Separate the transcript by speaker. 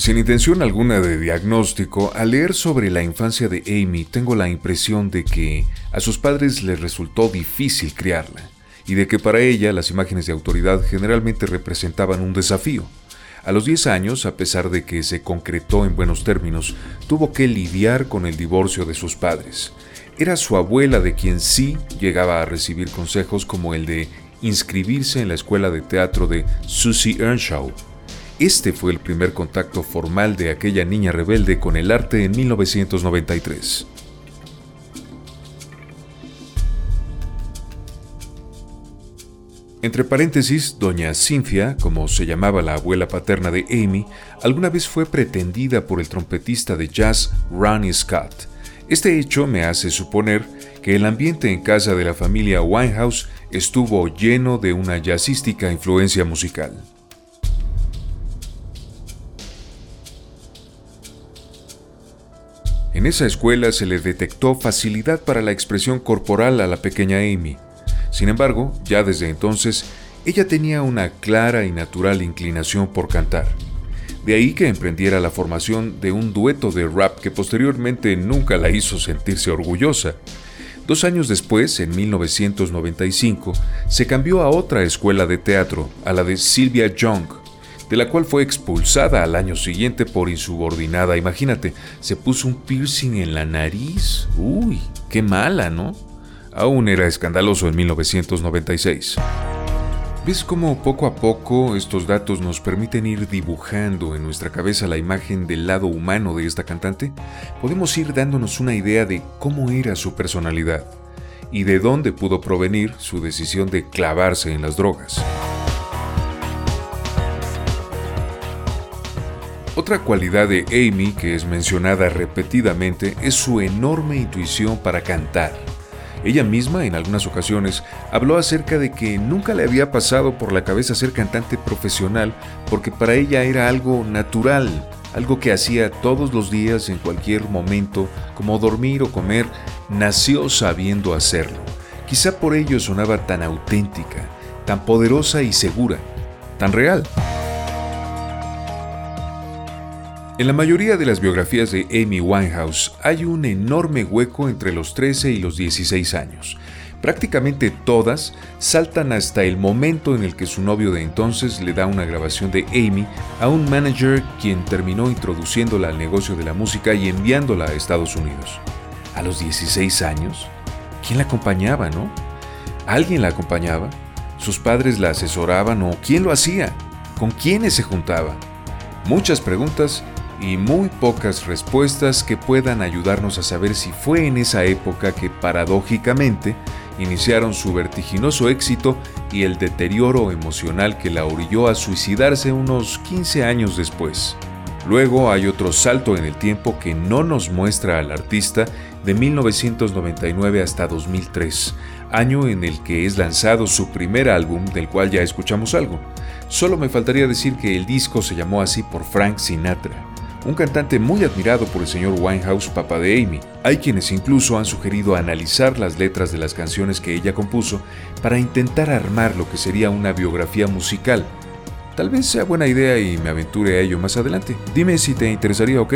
Speaker 1: Sin intención alguna de diagnóstico, al leer sobre la infancia de Amy tengo la impresión de que a sus padres les resultó difícil criarla y de que para ella las imágenes de autoridad generalmente representaban un desafío. A los 10 años, a pesar de que se concretó en buenos términos, tuvo que lidiar con el divorcio de sus padres. Era su abuela de quien sí llegaba a recibir consejos como el de inscribirse en la escuela de teatro de Susie Earnshaw. Este fue el primer contacto formal de aquella niña rebelde con el arte en 1993. Entre paréntesis, doña Cynthia, como se llamaba la abuela paterna de Amy, alguna vez fue pretendida por el trompetista de jazz Ronnie Scott. Este hecho me hace suponer que el ambiente en casa de la familia Winehouse estuvo lleno de una jazzística influencia musical. En esa escuela se le detectó facilidad para la expresión corporal a la pequeña Amy. Sin embargo, ya desde entonces, ella tenía una clara y natural inclinación por cantar. De ahí que emprendiera la formación de un dueto de rap que posteriormente nunca la hizo sentirse orgullosa. Dos años después, en 1995, se cambió a otra escuela de teatro, a la de Sylvia Young, de la cual fue expulsada al año siguiente por insubordinada. Imagínate, se puso un piercing en la nariz. Uy, qué mala, ¿no? Aún era escandaloso en 1996. ¿Ves cómo poco a poco estos datos nos permiten ir dibujando en nuestra cabeza la imagen del lado humano de esta cantante? Podemos ir dándonos una idea de cómo era su personalidad y de dónde pudo provenir su decisión de clavarse en las drogas. Otra cualidad de Amy que es mencionada repetidamente es su enorme intuición para cantar. Ella misma en algunas ocasiones habló acerca de que nunca le había pasado por la cabeza ser cantante profesional porque para ella era algo natural, algo que hacía todos los días en cualquier momento, como dormir o comer, nació sabiendo hacerlo. Quizá por ello sonaba tan auténtica, tan poderosa y segura, tan real. En la mayoría de las biografías de Amy Winehouse hay un enorme hueco entre los 13 y los 16 años. Prácticamente todas saltan hasta el momento en el que su novio de entonces le da una grabación de Amy a un manager quien terminó introduciéndola al negocio de la música y enviándola a Estados Unidos. A los 16 años, ¿quién la acompañaba, no? ¿Alguien la acompañaba? ¿Sus padres la asesoraban o quién lo hacía? ¿Con quiénes se juntaba? Muchas preguntas y muy pocas respuestas que puedan ayudarnos a saber si fue en esa época que paradójicamente iniciaron su vertiginoso éxito y el deterioro emocional que la orilló a suicidarse unos 15 años después. Luego hay otro salto en el tiempo que no nos muestra al artista de 1999 hasta 2003, año en el que es lanzado su primer álbum del cual ya escuchamos algo. Solo me faltaría decir que el disco se llamó así por Frank Sinatra un cantante muy admirado por el señor Winehouse, papá de Amy. Hay quienes incluso han sugerido analizar las letras de las canciones que ella compuso para intentar armar lo que sería una biografía musical. Tal vez sea buena idea y me aventure a ello más adelante. Dime si te interesaría, ¿ok?